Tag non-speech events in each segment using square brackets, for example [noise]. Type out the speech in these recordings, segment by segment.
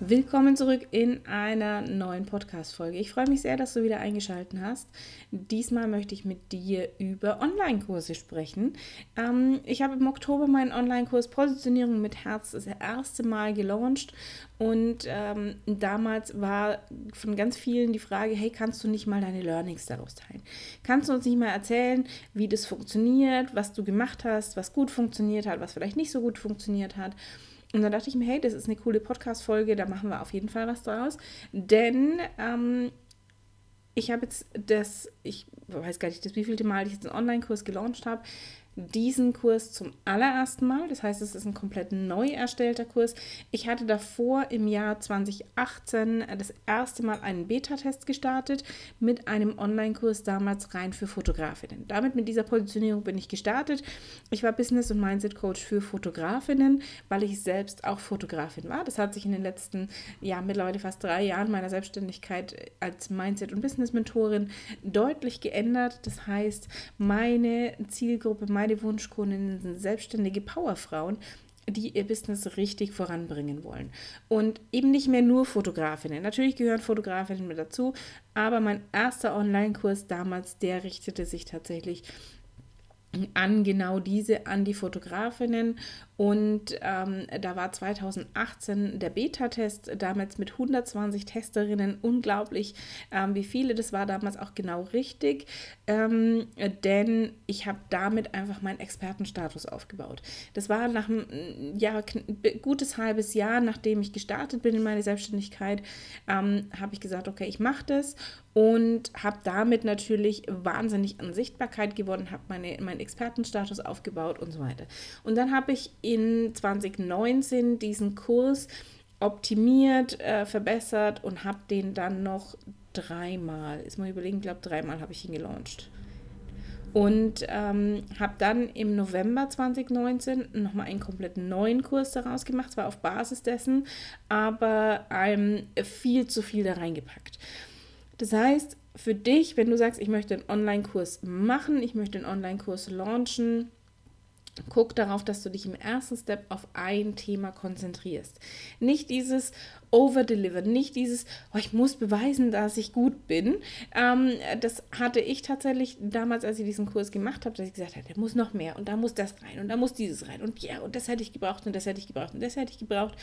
Willkommen zurück in einer neuen Podcast-Folge. Ich freue mich sehr, dass du wieder eingeschaltet hast. Diesmal möchte ich mit dir über Online-Kurse sprechen. Ähm, ich habe im Oktober meinen Online-Kurs Positionierung mit Herz das erste Mal gelauncht und ähm, damals war von ganz vielen die Frage: Hey, kannst du nicht mal deine Learnings daraus teilen? Kannst du uns nicht mal erzählen, wie das funktioniert, was du gemacht hast, was gut funktioniert hat, was vielleicht nicht so gut funktioniert hat? Und dann dachte ich mir, hey, das ist eine coole Podcast-Folge, da machen wir auf jeden Fall was draus. Denn ähm, ich habe jetzt das, ich weiß gar nicht, das wievielte Mal ich jetzt einen Online-Kurs gelauncht habe diesen Kurs zum allerersten Mal. Das heißt, es ist ein komplett neu erstellter Kurs. Ich hatte davor im Jahr 2018 das erste Mal einen Beta-Test gestartet mit einem Online-Kurs damals rein für Fotografinnen. Damit mit dieser Positionierung bin ich gestartet. Ich war Business- und Mindset-Coach für Fotografinnen, weil ich selbst auch Fotografin war. Das hat sich in den letzten, ja, mittlerweile fast drei Jahren meiner Selbstständigkeit als Mindset- und Business-Mentorin deutlich geändert. Das heißt, meine Zielgruppe, meine meine Wunschkundinnen sind selbstständige Powerfrauen, die ihr Business richtig voranbringen wollen. Und eben nicht mehr nur Fotografinnen. Natürlich gehören Fotografinnen mit dazu, aber mein erster Online-Kurs damals, der richtete sich tatsächlich an genau diese, an die Fotografinnen. Und ähm, da war 2018 der Beta-Test, damals mit 120 Testerinnen. Unglaublich, ähm, wie viele. Das war damals auch genau richtig, ähm, denn ich habe damit einfach meinen Expertenstatus aufgebaut. Das war nach einem ja, gutes halbes Jahr, nachdem ich gestartet bin in meine Selbstständigkeit, ähm, habe ich gesagt, okay, ich mache das und habe damit natürlich wahnsinnig an Sichtbarkeit gewonnen, habe meine, meinen Expertenstatus aufgebaut und so weiter. Und dann habe ich in 2019 diesen Kurs optimiert, äh, verbessert und habe den dann noch dreimal, ist mal überlegen, ich glaube dreimal habe ich ihn gelauncht. Und ähm, habe dann im November 2019 nochmal einen komplett neuen Kurs daraus gemacht, zwar auf Basis dessen, aber ähm, viel zu viel da reingepackt. Das heißt, für dich, wenn du sagst, ich möchte einen Online-Kurs machen, ich möchte einen Online-Kurs launchen, guck darauf, dass du dich im ersten Step auf ein Thema konzentrierst. Nicht dieses, overdelivern, nicht dieses, oh, ich muss beweisen, dass ich gut bin. Ähm, das hatte ich tatsächlich damals, als ich diesen Kurs gemacht habe, dass ich gesagt habe, der muss noch mehr und da muss das rein und da muss dieses rein und ja, und das hätte ich gebraucht und das hätte ich gebraucht und das hätte ich gebraucht.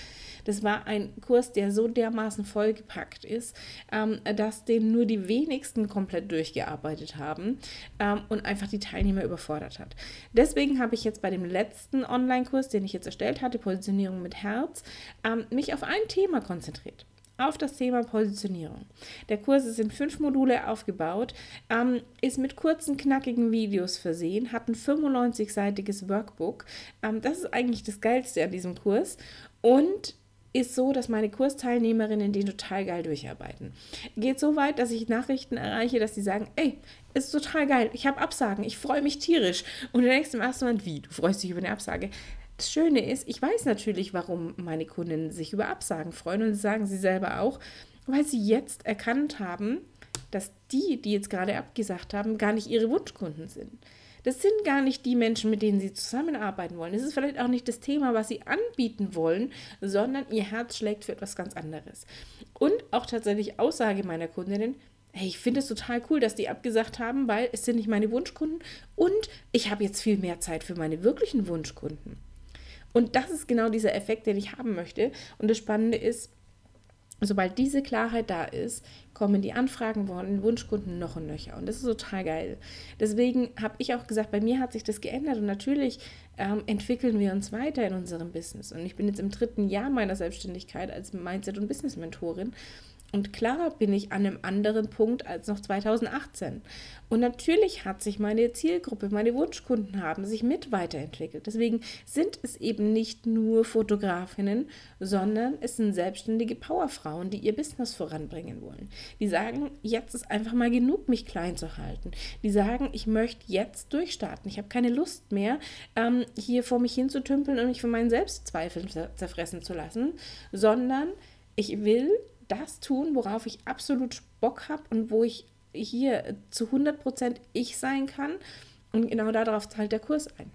Das war ein Kurs, der so dermaßen vollgepackt ist, ähm, dass den nur die wenigsten komplett durchgearbeitet haben ähm, und einfach die Teilnehmer überfordert hat. Deswegen habe ich jetzt bei dem letzten Online-Kurs, den ich jetzt erstellt hatte, Positionierung mit Herz, ähm, mich auf ein Thema konzentriert konzentriert auf das Thema Positionierung. Der Kurs ist in fünf Module aufgebaut, ähm, ist mit kurzen, knackigen Videos versehen, hat ein 95-seitiges Workbook. Ähm, das ist eigentlich das Geilste an diesem Kurs und ist so, dass meine Kursteilnehmerinnen den total geil durcharbeiten. Geht so weit, dass ich Nachrichten erreiche, dass sie sagen, ey, ist total geil, ich habe Absagen, ich freue mich tierisch. Und du denkst im ersten Moment, wie, du freust dich über eine Absage? Das Schöne ist, ich weiß natürlich, warum meine Kundinnen sich über Absagen freuen und sagen sie selber auch, weil sie jetzt erkannt haben, dass die, die jetzt gerade abgesagt haben, gar nicht ihre Wunschkunden sind. Das sind gar nicht die Menschen, mit denen sie zusammenarbeiten wollen. Das ist vielleicht auch nicht das Thema, was sie anbieten wollen, sondern ihr Herz schlägt für etwas ganz anderes. Und auch tatsächlich Aussage meiner Kundinnen, hey, ich finde es total cool, dass die abgesagt haben, weil es sind nicht meine Wunschkunden und ich habe jetzt viel mehr Zeit für meine wirklichen Wunschkunden. Und das ist genau dieser Effekt, den ich haben möchte. Und das Spannende ist, sobald diese Klarheit da ist, kommen die Anfragen von den Wunschkunden noch und nöcher. Und das ist total geil. Deswegen habe ich auch gesagt, bei mir hat sich das geändert. Und natürlich ähm, entwickeln wir uns weiter in unserem Business. Und ich bin jetzt im dritten Jahr meiner Selbstständigkeit als Mindset- und Business-Mentorin. Und klar bin ich an einem anderen Punkt als noch 2018. Und natürlich hat sich meine Zielgruppe, meine Wunschkunden haben sich mit weiterentwickelt. Deswegen sind es eben nicht nur Fotografinnen, sondern es sind selbstständige Powerfrauen, die ihr Business voranbringen wollen. Die sagen, jetzt ist einfach mal genug, mich klein zu halten. Die sagen, ich möchte jetzt durchstarten. Ich habe keine Lust mehr, ähm, hier vor mich hinzutümpeln und mich von meinen Selbstzweifeln zerfressen zu lassen, sondern ich will das tun, worauf ich absolut Bock habe und wo ich hier zu 100% ich sein kann. Und genau darauf zahlt der Kurs ein.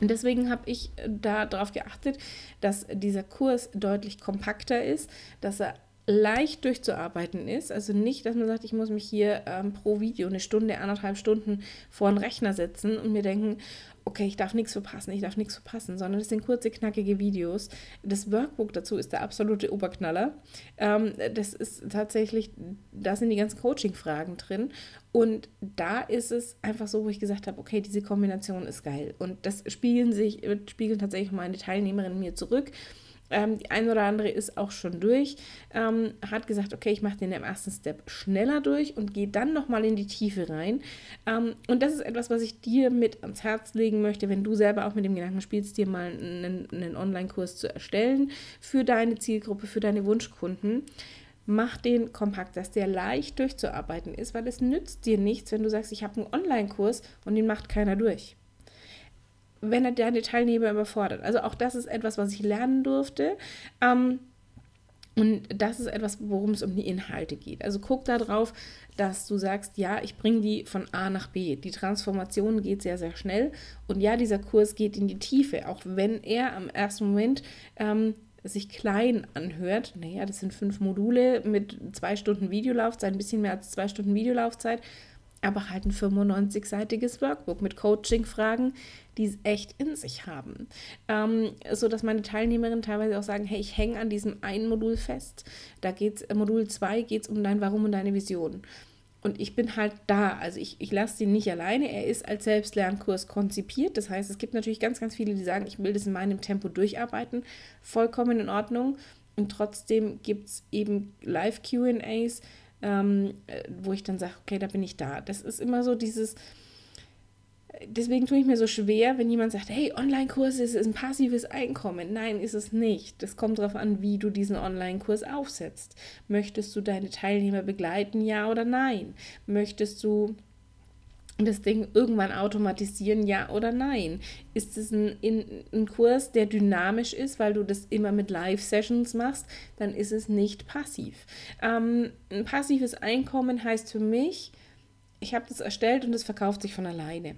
Und deswegen habe ich darauf geachtet, dass dieser Kurs deutlich kompakter ist, dass er leicht durchzuarbeiten ist. Also nicht, dass man sagt, ich muss mich hier ähm, pro Video eine Stunde, anderthalb Stunden vor den Rechner setzen und mir denken, okay, ich darf nichts verpassen, ich darf nichts verpassen, sondern es sind kurze, knackige Videos. Das Workbook dazu ist der absolute Oberknaller. Ähm, das ist tatsächlich, da sind die ganzen Coaching-Fragen drin. Und da ist es einfach so, wo ich gesagt habe, okay, diese Kombination ist geil. Und das spiegeln sich, spiegeln tatsächlich meine Teilnehmerinnen mir zurück. Ähm, die eine oder andere ist auch schon durch, ähm, hat gesagt, okay, ich mache den im ersten Step schneller durch und gehe dann nochmal in die Tiefe rein. Ähm, und das ist etwas, was ich dir mit ans Herz legen möchte, wenn du selber auch mit dem Gedanken spielst, dir mal einen, einen Online-Kurs zu erstellen für deine Zielgruppe, für deine Wunschkunden mach den kompakt, dass der leicht durchzuarbeiten ist, weil es nützt dir nichts, wenn du sagst, ich habe einen Online-Kurs und den macht keiner durch wenn er deine Teilnehmer überfordert. Also auch das ist etwas, was ich lernen durfte. Ähm, und das ist etwas, worum es um die Inhalte geht. Also guck darauf, dass du sagst, ja, ich bringe die von A nach B. Die Transformation geht sehr, sehr schnell. Und ja, dieser Kurs geht in die Tiefe, auch wenn er am ersten Moment ähm, sich klein anhört. Naja, das sind fünf Module mit zwei Stunden Videolaufzeit, ein bisschen mehr als zwei Stunden Videolaufzeit aber halt ein 95-seitiges Workbook mit Coaching-Fragen, die es echt in sich haben. Ähm, so dass meine Teilnehmerinnen teilweise auch sagen, hey, ich hänge an diesem einen Modul fest. Da geht's, äh, Modul 2 geht es um dein Warum und deine Vision. Und ich bin halt da. Also ich, ich lasse sie nicht alleine. Er ist als Selbstlernkurs konzipiert. Das heißt, es gibt natürlich ganz, ganz viele, die sagen, ich will das in meinem Tempo durcharbeiten. Vollkommen in Ordnung. Und trotzdem gibt es eben Live-QAs, ähm, äh, wo ich dann sage, okay, da bin ich da. Das ist immer so dieses, deswegen tue ich mir so schwer, wenn jemand sagt, hey, Online-Kurs ist, ein passives Einkommen. Nein, ist es nicht. Das kommt darauf an, wie du diesen Online-Kurs aufsetzt. Möchtest du deine Teilnehmer begleiten, ja oder nein? Möchtest du das Ding irgendwann automatisieren, ja oder nein? Ist es ein, ein Kurs, der dynamisch ist, weil du das immer mit Live-Sessions machst, dann ist es nicht passiv. Ähm, ein passives Einkommen heißt für mich, ich habe das erstellt und es verkauft sich von alleine.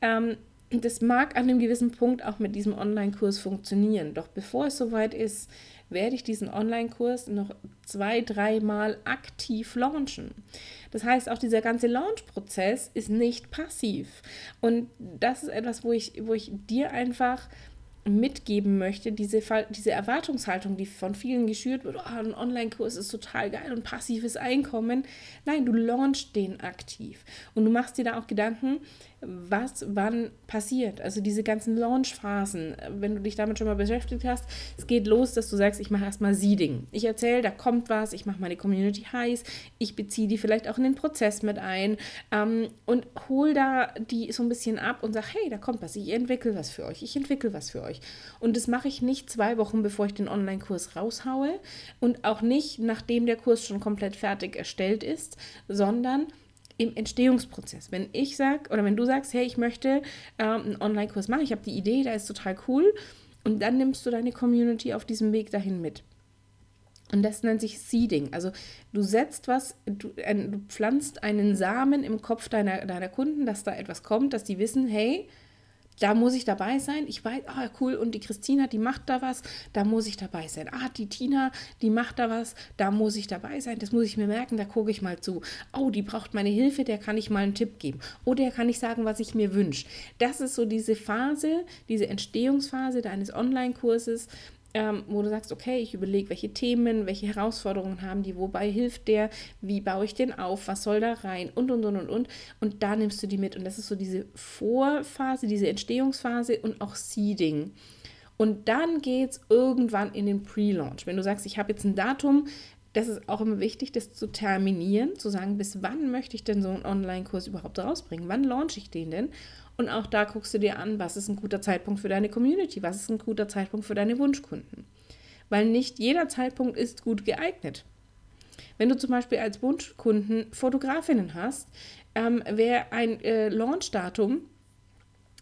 Ähm, das mag an einem gewissen Punkt auch mit diesem Online-Kurs funktionieren. Doch bevor es soweit ist, werde ich diesen Online-Kurs noch zwei, dreimal aktiv launchen. Das heißt, auch dieser ganze Launch-Prozess ist nicht passiv. Und das ist etwas, wo ich, wo ich dir einfach mitgeben möchte, diese, diese Erwartungshaltung, die von vielen geschürt wird, oh, ein Online-Kurs ist total geil und passives Einkommen. Nein, du launchst den aktiv. Und du machst dir da auch Gedanken, was wann passiert. Also diese ganzen Launch-Phasen, wenn du dich damit schon mal beschäftigt hast, es geht los, dass du sagst, ich mache erstmal Seeding. Ich erzähle, da kommt was, ich mache meine Community heiß, ich beziehe die vielleicht auch in den Prozess mit ein ähm, und hol da die so ein bisschen ab und sag, hey, da kommt was, ich entwickle was für euch, ich entwickle was für euch. Und das mache ich nicht zwei Wochen, bevor ich den Online-Kurs raushaue und auch nicht, nachdem der Kurs schon komplett fertig erstellt ist, sondern im Entstehungsprozess. Wenn ich sage oder wenn du sagst, hey, ich möchte ähm, einen Online-Kurs machen, ich habe die Idee, da ist total cool und dann nimmst du deine Community auf diesem Weg dahin mit. Und das nennt sich Seeding. Also du setzt was, du, du pflanzt einen Samen im Kopf deiner, deiner Kunden, dass da etwas kommt, dass die wissen, hey, da muss ich dabei sein. Ich weiß, ah, cool, und die Christina, die macht da was, da muss ich dabei sein. Ah, die Tina, die macht da was, da muss ich dabei sein. Das muss ich mir merken, da gucke ich mal zu. Oh, die braucht meine Hilfe, der kann ich mal einen Tipp geben. Oder kann ich sagen, was ich mir wünsche. Das ist so diese Phase, diese Entstehungsphase deines Online-Kurses, ähm, wo du sagst, okay, ich überlege, welche Themen, welche Herausforderungen haben die, wobei hilft der, wie baue ich den auf, was soll da rein und, und, und, und, und. Und da nimmst du die mit. Und das ist so diese Vorphase, diese Entstehungsphase und auch Seeding. Und dann geht es irgendwann in den Pre-Launch. Wenn du sagst, ich habe jetzt ein Datum, das ist auch immer wichtig, das zu terminieren, zu sagen, bis wann möchte ich denn so einen Online-Kurs überhaupt rausbringen? Wann launche ich den denn? Und auch da guckst du dir an, was ist ein guter Zeitpunkt für deine Community, was ist ein guter Zeitpunkt für deine Wunschkunden. Weil nicht jeder Zeitpunkt ist gut geeignet. Wenn du zum Beispiel als Wunschkunden Fotografinnen hast, ähm, wäre ein äh, Launchdatum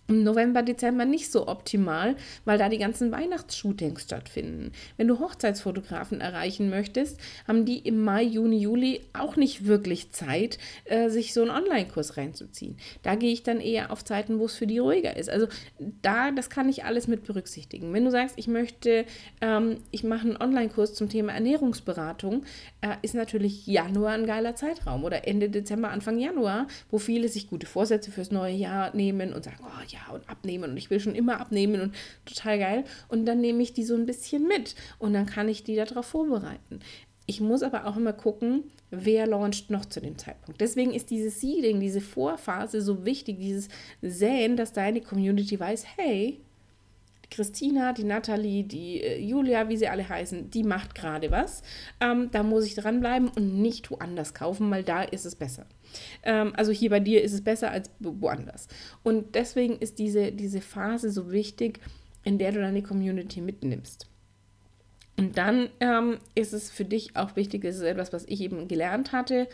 im November, Dezember nicht so optimal, weil da die ganzen Weihnachtsshootings stattfinden. Wenn du Hochzeitsfotografen erreichen möchtest, haben die im Mai, Juni, Juli auch nicht wirklich Zeit, äh, sich so einen Online-Kurs reinzuziehen. Da gehe ich dann eher auf Zeiten, wo es für die ruhiger ist. Also da, das kann ich alles mit berücksichtigen. Wenn du sagst, ich möchte, ähm, ich mache einen Online-Kurs zum Thema Ernährungsberatung, äh, ist natürlich Januar ein geiler Zeitraum oder Ende Dezember, Anfang Januar, wo viele sich gute Vorsätze fürs neue Jahr nehmen und sagen, oh ja, und abnehmen und ich will schon immer abnehmen und total geil. Und dann nehme ich die so ein bisschen mit und dann kann ich die darauf vorbereiten. Ich muss aber auch immer gucken, wer launcht noch zu dem Zeitpunkt. Deswegen ist dieses Seeding, diese Vorphase so wichtig, dieses Säen, dass deine Community weiß, hey, Christina, die Nathalie, die äh, Julia, wie sie alle heißen, die macht gerade was. Ähm, da muss ich dranbleiben und nicht woanders kaufen, weil da ist es besser. Ähm, also hier bei dir ist es besser als woanders. Und deswegen ist diese, diese Phase so wichtig, in der du deine Community mitnimmst. Und dann ähm, ist es für dich auch wichtig, das ist etwas, was ich eben gelernt hatte,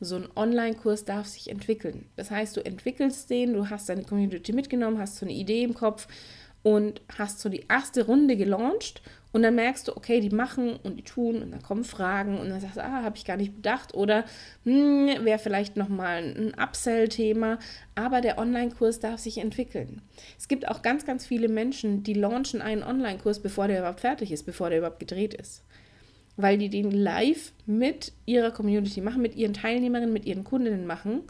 so ein Online-Kurs darf sich entwickeln. Das heißt, du entwickelst den, du hast deine Community mitgenommen, hast so eine Idee im Kopf und hast so die erste Runde gelauncht und dann merkst du, okay, die machen und die tun und dann kommen Fragen und dann sagst du, ah, habe ich gar nicht bedacht oder hm, wäre vielleicht nochmal ein Upsell-Thema, aber der Online-Kurs darf sich entwickeln. Es gibt auch ganz, ganz viele Menschen, die launchen einen Online-Kurs, bevor der überhaupt fertig ist, bevor der überhaupt gedreht ist. Weil die den live mit ihrer Community machen, mit ihren Teilnehmerinnen, mit ihren Kundinnen machen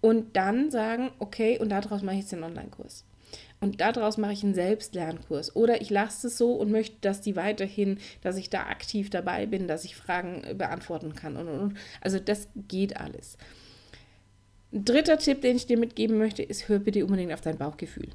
und dann sagen, okay, und daraus mache ich jetzt den Online-Kurs und daraus mache ich einen Selbstlernkurs. Oder ich lasse es so und möchte, dass die weiterhin, dass ich da aktiv dabei bin, dass ich Fragen äh, beantworten kann und, und, und. Also das geht alles. dritter Tipp, den ich dir mitgeben möchte, ist, hör bitte unbedingt auf dein Bauchgefühl.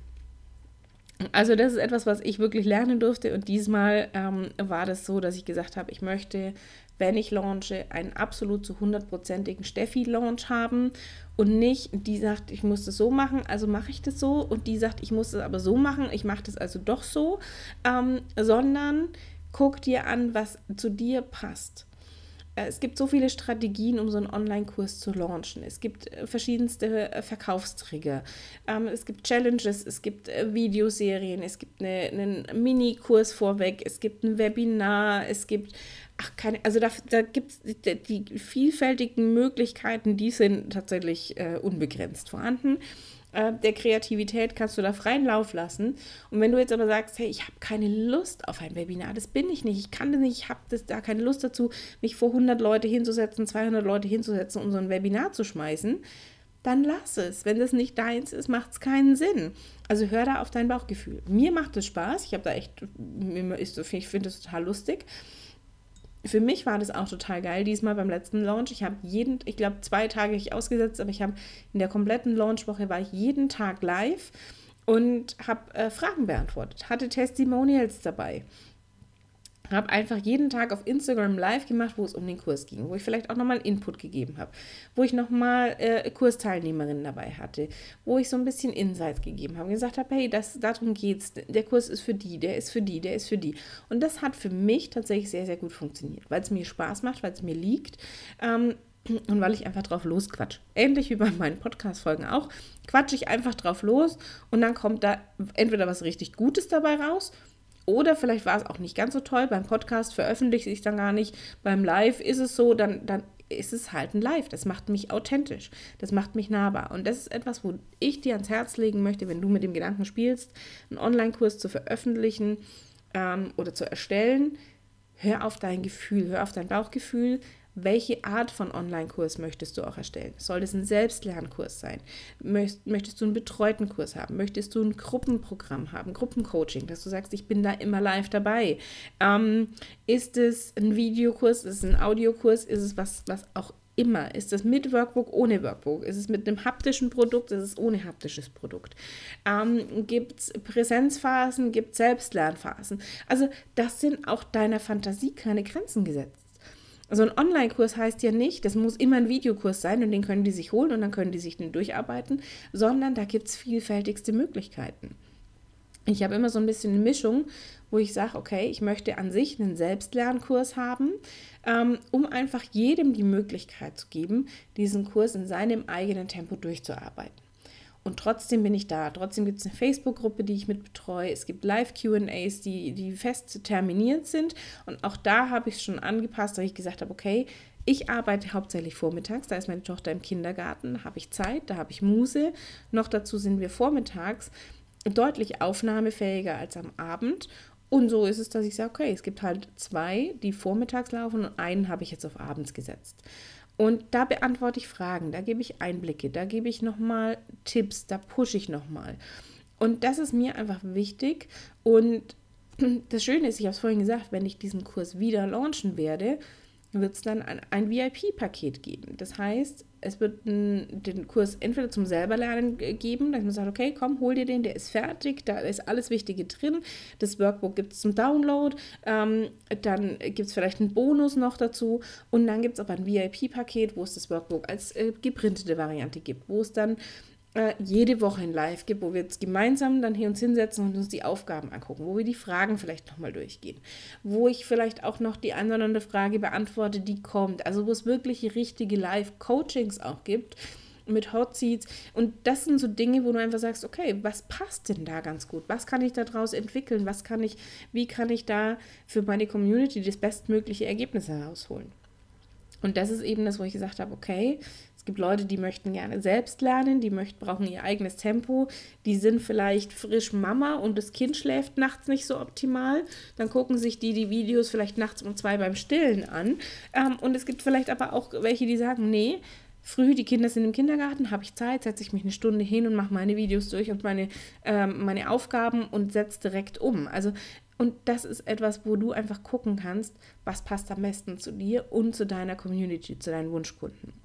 Also das ist etwas, was ich wirklich lernen durfte. Und diesmal ähm, war das so, dass ich gesagt habe, ich möchte wenn ich launche, einen absolut zu hundertprozentigen Steffi-Launch haben. Und nicht, die sagt, ich muss das so machen, also mache ich das so. Und die sagt, ich muss das aber so machen, ich mache das also doch so, ähm, sondern guck dir an, was zu dir passt. Äh, es gibt so viele Strategien, um so einen Online-Kurs zu launchen. Es gibt äh, verschiedenste äh, Verkaufstrigger. Ähm, es gibt Challenges, es gibt Videoserien, es gibt eine, einen Mini-Kurs vorweg, es gibt ein Webinar, es gibt ach, keine, also da, da gibt es die, die, vielfältigen Möglichkeiten, die sind tatsächlich äh, unbegrenzt vorhanden. Äh, der Kreativität kannst du da freien Lauf lassen. Und wenn du jetzt aber sagst, hey, ich habe keine Lust auf ein Webinar, das bin ich nicht, ich kann das nicht, ich habe da keine Lust dazu, mich vor 100 Leute hinzusetzen, 200 Leute hinzusetzen und so ein Webinar zu schmeißen, dann lass es. Wenn das nicht deins ist, macht es keinen Sinn. Also hör da auf dein Bauchgefühl. Mir macht es Spaß. Ich habe da echt, ich finde es total lustig für mich war das auch total geil diesmal beim letzten Launch. Ich habe jeden, ich glaube zwei Tage ich ausgesetzt, aber ich habe in der kompletten Launchwoche war ich jeden Tag live und habe äh, Fragen beantwortet, hatte Testimonials dabei habe einfach jeden Tag auf Instagram live gemacht, wo es um den Kurs ging, wo ich vielleicht auch nochmal Input gegeben habe, wo ich nochmal äh, Kursteilnehmerinnen dabei hatte, wo ich so ein bisschen Insights gegeben habe gesagt habe, hey, das, darum geht's, der Kurs ist für die, der ist für die, der ist für die. Und das hat für mich tatsächlich sehr, sehr gut funktioniert, weil es mir Spaß macht, weil es mir liegt. Ähm, und weil ich einfach drauf losquatsch. Ähnlich wie bei meinen Podcast-Folgen auch, quatsche ich einfach drauf los und dann kommt da entweder was richtig Gutes dabei raus oder vielleicht war es auch nicht ganz so toll. Beim Podcast veröffentliche ich es dann gar nicht. Beim Live ist es so, dann, dann ist es halt ein Live. Das macht mich authentisch. Das macht mich nahbar. Und das ist etwas, wo ich dir ans Herz legen möchte, wenn du mit dem Gedanken spielst, einen Online-Kurs zu veröffentlichen ähm, oder zu erstellen. Hör auf dein Gefühl, hör auf dein Bauchgefühl welche Art von Online-Kurs möchtest du auch erstellen? Soll es ein Selbstlernkurs sein? Möchtest du einen betreuten Kurs haben? Möchtest du ein Gruppenprogramm haben, Gruppencoaching, dass du sagst, ich bin da immer live dabei? Ähm, ist es ein Videokurs? Ist es ein Audiokurs? Ist es was, was auch immer. Ist es mit Workbook, ohne Workbook? Ist es mit einem haptischen Produkt? Ist es ohne haptisches Produkt? Ähm, gibt es Präsenzphasen? Gibt es Selbstlernphasen? Also das sind auch deiner Fantasie keine Grenzen gesetzt. Also ein Online-Kurs heißt ja nicht, das muss immer ein Videokurs sein und den können die sich holen und dann können die sich den durcharbeiten, sondern da gibt es vielfältigste Möglichkeiten. Ich habe immer so ein bisschen eine Mischung, wo ich sage, okay, ich möchte an sich einen Selbstlernkurs haben, ähm, um einfach jedem die Möglichkeit zu geben, diesen Kurs in seinem eigenen Tempo durchzuarbeiten. Und trotzdem bin ich da. Trotzdem gibt es eine Facebook-Gruppe, die ich mit betreue. Es gibt Live-QAs, die, die fest terminiert sind. Und auch da habe ich es schon angepasst, weil ich gesagt habe, okay, ich arbeite hauptsächlich vormittags, da ist meine Tochter im Kindergarten, da habe ich Zeit, da habe ich Muse. Noch dazu sind wir vormittags deutlich aufnahmefähiger als am Abend. Und so ist es, dass ich sage, okay, es gibt halt zwei, die vormittags laufen und einen habe ich jetzt auf abends gesetzt. Und da beantworte ich Fragen, da gebe ich Einblicke, da gebe ich nochmal Tipps, da pushe ich nochmal. Und das ist mir einfach wichtig. Und [clears throat] das Schöne ist, ich habe es vorhin gesagt, wenn ich diesen Kurs wieder launchen werde, wird es dann ein, ein VIP-Paket geben. Das heißt, es wird den Kurs entweder zum Selberlernen geben, dass man sagt, okay, komm, hol dir den, der ist fertig, da ist alles Wichtige drin. Das Workbook gibt es zum Download, ähm, dann gibt es vielleicht einen Bonus noch dazu und dann gibt es aber ein VIP-Paket, wo es das Workbook als äh, geprintete Variante gibt, wo es dann äh, jede Woche ein Live gibt, wo wir jetzt gemeinsam dann hier uns hinsetzen und uns die Aufgaben angucken, wo wir die Fragen vielleicht nochmal durchgehen, wo ich vielleicht auch noch die eine oder andere Frage beantworte, die kommt. Also wo es wirklich richtige Live-Coachings auch gibt mit Hot Seats. Und das sind so Dinge, wo du einfach sagst, okay, was passt denn da ganz gut? Was kann ich daraus entwickeln? Was kann ich, wie kann ich da für meine Community das bestmögliche Ergebnis herausholen? Und das ist eben das, wo ich gesagt habe, okay, es gibt Leute, die möchten gerne selbst lernen, die möchten, brauchen ihr eigenes Tempo, die sind vielleicht frisch Mama und das Kind schläft nachts nicht so optimal. Dann gucken sich die die Videos vielleicht nachts um zwei beim Stillen an. Ähm, und es gibt vielleicht aber auch welche, die sagen, nee, früh, die Kinder sind im Kindergarten, habe ich Zeit, setze ich mich eine Stunde hin und mache meine Videos durch und meine, ähm, meine Aufgaben und setze direkt um. Also und das ist etwas, wo du einfach gucken kannst, was passt am besten zu dir und zu deiner Community, zu deinen Wunschkunden.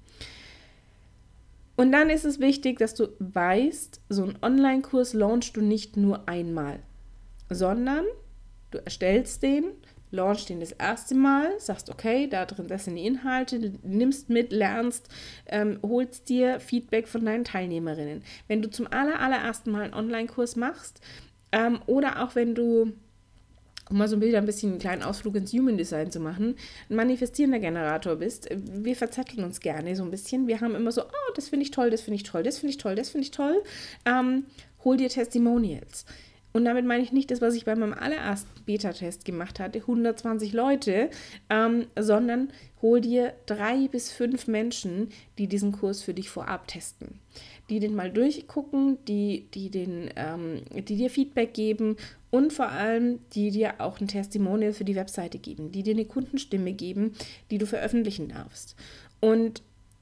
Und dann ist es wichtig, dass du weißt, so einen Online-Kurs launchst du nicht nur einmal, sondern du erstellst den, launchst den das erste Mal, sagst, okay, da drin, das sind die Inhalte, nimmst mit, lernst, ähm, holst dir Feedback von deinen Teilnehmerinnen. Wenn du zum aller, allerersten Mal einen Online-Kurs machst ähm, oder auch wenn du um mal so wieder ein bisschen einen kleinen Ausflug ins Human Design zu machen, ein manifestierender Generator bist, wir verzetteln uns gerne so ein bisschen. Wir haben immer so, oh, das finde ich toll, das finde ich toll, das finde ich toll, das finde ich toll. Ähm, hol dir Testimonials. Und damit meine ich nicht das, was ich bei meinem allerersten Beta-Test gemacht hatte, 120 Leute, ähm, sondern hol dir drei bis fünf Menschen, die diesen Kurs für dich vorab testen. Die den mal durchgucken, die, die, den, ähm, die dir Feedback geben und vor allem, die dir auch ein Testimonial für die Webseite geben, die dir eine Kundenstimme geben, die du veröffentlichen darfst. Und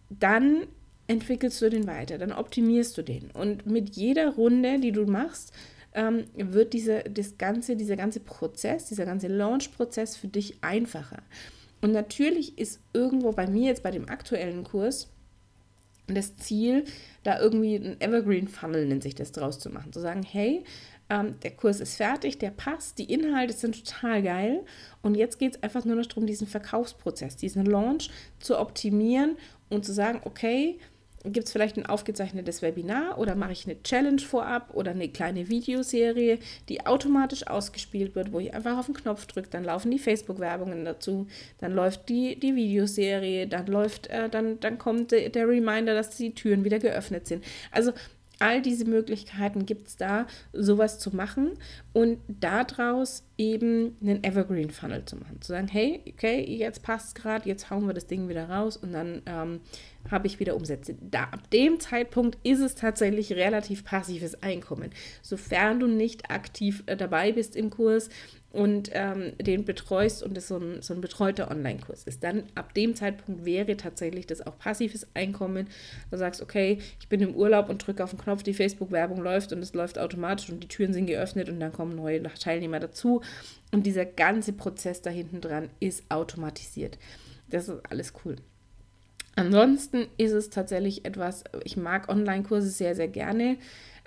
dann entwickelst du den weiter, dann optimierst du den. Und mit jeder Runde, die du machst, ähm, wird diese, das ganze, dieser ganze Prozess, dieser ganze Launch-Prozess für dich einfacher. Und natürlich ist irgendwo bei mir jetzt bei dem aktuellen Kurs das Ziel, da irgendwie ein Evergreen Funnel nennt sich das draus zu machen. Zu sagen, hey, ähm, der Kurs ist fertig, der passt, die Inhalte sind total geil. Und jetzt geht es einfach nur noch darum, diesen Verkaufsprozess, diesen Launch zu optimieren und zu sagen, okay, gibt es vielleicht ein aufgezeichnetes Webinar oder mache ich eine Challenge vorab oder eine kleine Videoserie, die automatisch ausgespielt wird, wo ich einfach auf den Knopf drücke, dann laufen die Facebook-Werbungen dazu, dann läuft die, die Videoserie, dann läuft, äh, dann, dann kommt der, der Reminder, dass die Türen wieder geöffnet sind. Also all diese Möglichkeiten gibt es da, sowas zu machen und daraus eben einen Evergreen Funnel zu machen. Zu sagen, hey, okay, jetzt passt gerade, jetzt hauen wir das Ding wieder raus und dann ähm, habe ich wieder Umsätze. Da, ab dem Zeitpunkt ist es tatsächlich relativ passives Einkommen. Sofern du nicht aktiv äh, dabei bist im Kurs, und ähm, den betreust und es so ein, so ein betreuter Online-Kurs ist, dann ab dem Zeitpunkt wäre tatsächlich das auch passives Einkommen. Du sagst, okay, ich bin im Urlaub und drücke auf den Knopf, die Facebook-Werbung läuft und es läuft automatisch und die Türen sind geöffnet und dann kommen neue Teilnehmer dazu. Und dieser ganze Prozess da hinten dran ist automatisiert. Das ist alles cool. Ansonsten ist es tatsächlich etwas, ich mag Online-Kurse sehr, sehr gerne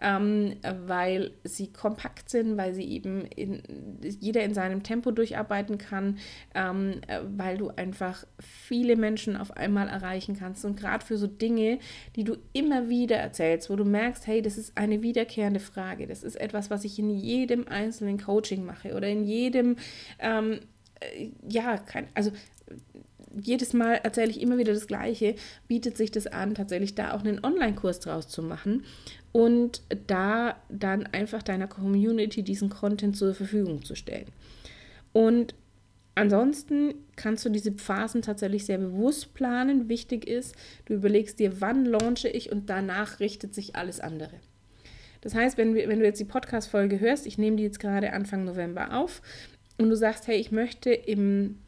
ähm, weil sie kompakt sind, weil sie eben in, jeder in seinem Tempo durcharbeiten kann, ähm, weil du einfach viele Menschen auf einmal erreichen kannst. Und gerade für so Dinge, die du immer wieder erzählst, wo du merkst, hey, das ist eine wiederkehrende Frage, das ist etwas, was ich in jedem einzelnen Coaching mache oder in jedem, ähm, äh, ja, kein, also jedes Mal erzähle ich immer wieder das Gleiche, bietet sich das an, tatsächlich da auch einen Online-Kurs draus zu machen und da dann einfach deiner Community diesen Content zur Verfügung zu stellen. Und ansonsten kannst du diese Phasen tatsächlich sehr bewusst planen. Wichtig ist, du überlegst dir, wann launche ich und danach richtet sich alles andere. Das heißt, wenn, wenn du jetzt die Podcast-Folge hörst, ich nehme die jetzt gerade Anfang November auf und du sagst, hey, ich möchte im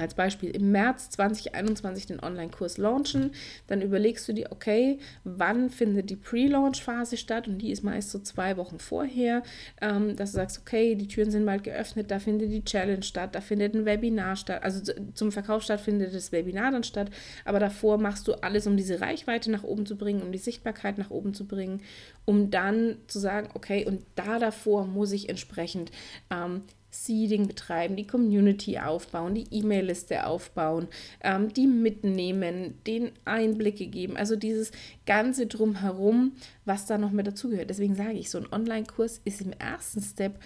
als Beispiel im März 2021 den Online-Kurs launchen, dann überlegst du dir, okay, wann findet die Pre-Launch-Phase statt? Und die ist meist so zwei Wochen vorher, ähm, dass du sagst, okay, die Türen sind bald geöffnet, da findet die Challenge statt, da findet ein Webinar statt, also zum Verkauf statt findet das Webinar dann statt, aber davor machst du alles, um diese Reichweite nach oben zu bringen, um die Sichtbarkeit nach oben zu bringen, um dann zu sagen, okay, und da davor muss ich entsprechend ähm, Seeding betreiben, die Community aufbauen, die E-Mail-Liste aufbauen, ähm, die mitnehmen, den Einblicke geben. Also dieses ganze drumherum, was da noch mit dazugehört. Deswegen sage ich, so ein Online-Kurs ist im ersten Step,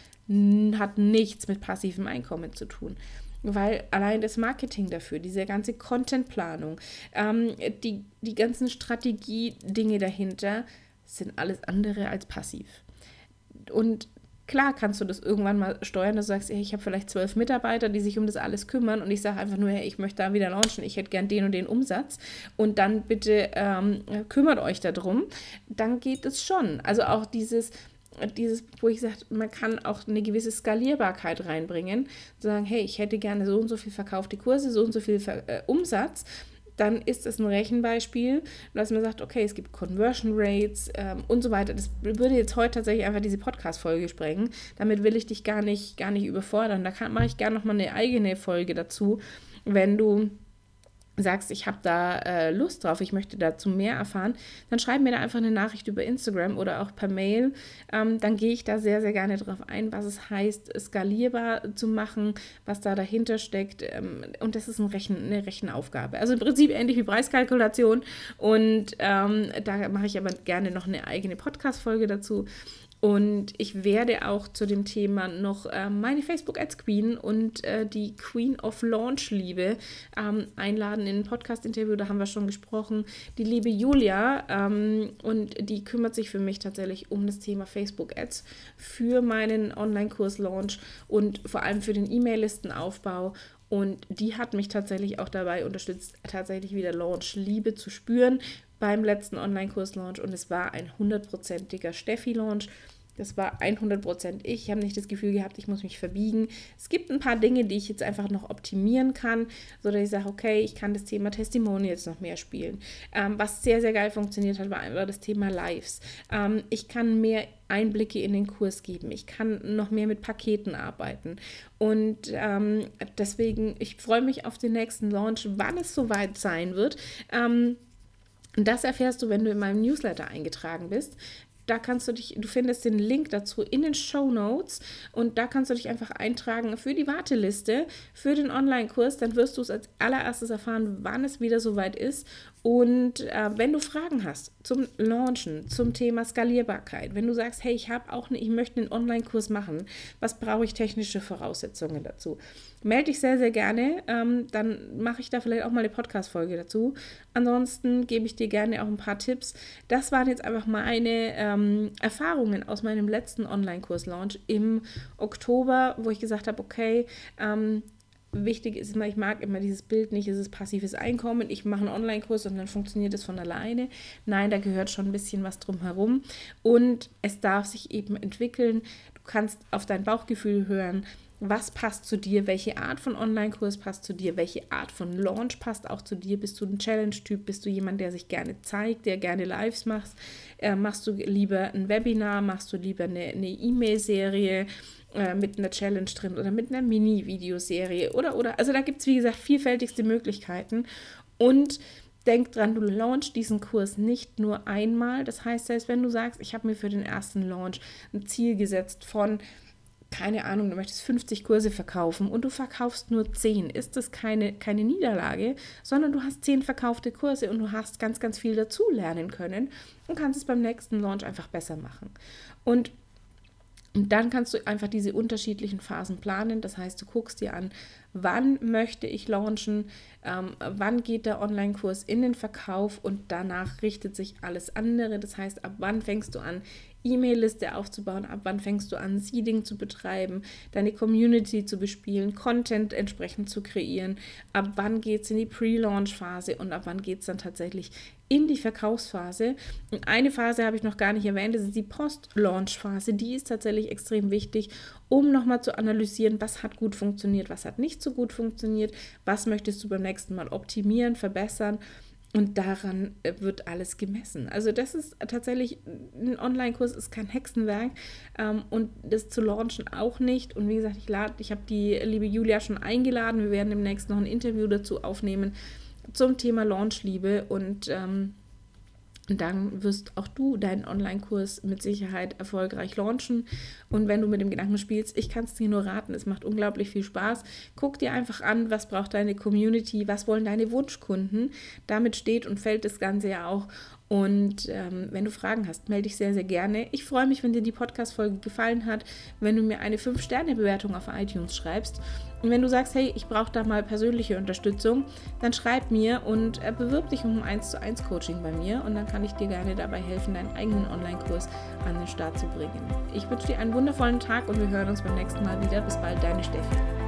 hat nichts mit passivem Einkommen zu tun weil allein das Marketing dafür, diese ganze Contentplanung, ähm, die, die ganzen Strategie-Dinge dahinter sind alles andere als passiv. Und Klar kannst du das irgendwann mal steuern, dass du sagst, ich habe vielleicht zwölf Mitarbeiter, die sich um das alles kümmern und ich sage einfach nur, hey, ich möchte da wieder launchen, ich hätte gern den und den Umsatz und dann bitte ähm, kümmert euch darum, dann geht es schon. Also auch dieses, dieses, wo ich sage, man kann auch eine gewisse Skalierbarkeit reinbringen, zu sagen, hey, ich hätte gerne so und so viel verkaufte Kurse, so und so viel Ver äh, Umsatz dann ist es ein Rechenbeispiel, dass man sagt, okay, es gibt Conversion Rates ähm, und so weiter. Das würde jetzt heute tatsächlich einfach diese Podcast-Folge sprengen. Damit will ich dich gar nicht, gar nicht überfordern. Da mache ich gerne nochmal eine eigene Folge dazu, wenn du sagst, ich habe da äh, Lust drauf, ich möchte dazu mehr erfahren, dann schreib mir da einfach eine Nachricht über Instagram oder auch per Mail. Ähm, dann gehe ich da sehr, sehr gerne drauf ein, was es heißt, skalierbar zu machen, was da dahinter steckt. Ähm, und das ist ein Rechen, eine Rechenaufgabe. Also im Prinzip ähnlich wie Preiskalkulation. Und ähm, da mache ich aber gerne noch eine eigene Podcast-Folge dazu. Und ich werde auch zu dem Thema noch äh, meine Facebook Ads Queen und äh, die Queen of Launch Liebe ähm, einladen in ein Podcast-Interview. Da haben wir schon gesprochen. Die liebe Julia ähm, und die kümmert sich für mich tatsächlich um das Thema Facebook Ads für meinen Online-Kurs Launch und vor allem für den E-Mail-Listenaufbau. Und die hat mich tatsächlich auch dabei unterstützt, tatsächlich wieder Launch-Liebe zu spüren beim letzten Online-Kurs-Launch. Und es war ein hundertprozentiger Steffi-Launch. Das war 100% ich. Ich habe nicht das Gefühl gehabt, ich muss mich verbiegen. Es gibt ein paar Dinge, die ich jetzt einfach noch optimieren kann, sodass ich sage, okay, ich kann das Thema Testimonials noch mehr spielen. Ähm, was sehr, sehr geil funktioniert hat, war einfach das Thema Lives. Ähm, ich kann mehr Einblicke in den Kurs geben. Ich kann noch mehr mit Paketen arbeiten. Und ähm, deswegen, ich freue mich auf den nächsten Launch, wann es soweit sein wird. Ähm, das erfährst du, wenn du in meinem Newsletter eingetragen bist da kannst du dich, du findest den Link dazu in den Show Notes und da kannst du dich einfach eintragen für die Warteliste für den Online-Kurs. Dann wirst du es als allererstes erfahren, wann es wieder soweit ist. Und äh, wenn du Fragen hast zum Launchen, zum Thema Skalierbarkeit, wenn du sagst, hey, ich habe auch, eine, ich möchte einen Online-Kurs machen, was brauche ich technische Voraussetzungen dazu? Melde dich sehr, sehr gerne. Ähm, dann mache ich da vielleicht auch mal eine Podcast-Folge dazu. Ansonsten gebe ich dir gerne auch ein paar Tipps. Das waren jetzt einfach meine ähm, Erfahrungen aus meinem letzten Online-Kurs-Launch im Oktober, wo ich gesagt habe, okay, ähm, wichtig ist immer, ich mag immer dieses Bild nicht, es ist passives Einkommen, ich mache einen Online-Kurs und dann funktioniert es von alleine. Nein, da gehört schon ein bisschen was drum herum und es darf sich eben entwickeln. Du kannst auf dein Bauchgefühl hören, was passt zu dir, welche Art von Online-Kurs passt zu dir, welche Art von Launch passt auch zu dir. Bist du ein Challenge-Typ, bist du jemand, der sich gerne zeigt, der gerne Lives macht, äh, machst du lieber ein Webinar, machst du lieber eine E-Mail-Serie, äh, mit einer Challenge drin oder mit einer Mini-Videoserie oder oder. Also da gibt es, wie gesagt, vielfältigste Möglichkeiten. Und denk dran, du launchst diesen Kurs nicht nur einmal. Das heißt, selbst wenn du sagst, ich habe mir für den ersten Launch ein Ziel gesetzt von keine Ahnung, du möchtest 50 Kurse verkaufen und du verkaufst nur 10, ist das keine, keine Niederlage, sondern du hast 10 verkaufte Kurse und du hast ganz, ganz viel dazu lernen können und kannst es beim nächsten Launch einfach besser machen. Und und dann kannst du einfach diese unterschiedlichen Phasen planen. Das heißt, du guckst dir an, wann möchte ich launchen, ähm, wann geht der Online-Kurs in den Verkauf und danach richtet sich alles andere. Das heißt, ab wann fängst du an, E-Mail-Liste aufzubauen, ab wann fängst du an, Seeding zu betreiben, deine Community zu bespielen, Content entsprechend zu kreieren, ab wann geht es in die Pre-Launch-Phase und ab wann geht es dann tatsächlich in die Verkaufsphase. Und eine Phase habe ich noch gar nicht erwähnt, das ist die Post-Launch-Phase. Die ist tatsächlich extrem wichtig, um nochmal zu analysieren, was hat gut funktioniert, was hat nicht so gut funktioniert, was möchtest du beim nächsten Mal optimieren, verbessern und daran äh, wird alles gemessen. Also das ist tatsächlich, ein Online-Kurs ist kein Hexenwerk ähm, und das zu launchen auch nicht. Und wie gesagt, ich ich habe die liebe Julia schon eingeladen. Wir werden demnächst noch ein Interview dazu aufnehmen zum Thema Launchliebe und ähm, dann wirst auch du deinen Online-Kurs mit Sicherheit erfolgreich launchen. Und wenn du mit dem Gedanken spielst, ich kann es dir nur raten, es macht unglaublich viel Spaß. Guck dir einfach an, was braucht deine Community, was wollen deine Wunschkunden. Damit steht und fällt das Ganze ja auch. Und ähm, wenn du Fragen hast, melde dich sehr, sehr gerne. Ich freue mich, wenn dir die Podcast-Folge gefallen hat, wenn du mir eine 5-Sterne-Bewertung auf iTunes schreibst. Und wenn du sagst, hey, ich brauche da mal persönliche Unterstützung, dann schreib mir und äh, bewirb dich um ein 1 zu 1 Coaching bei mir und dann kann ich dir gerne dabei helfen, deinen eigenen Online-Kurs an den Start zu bringen. Ich wünsche dir einen wundervollen Tag und wir hören uns beim nächsten Mal wieder. Bis bald, deine Steffi.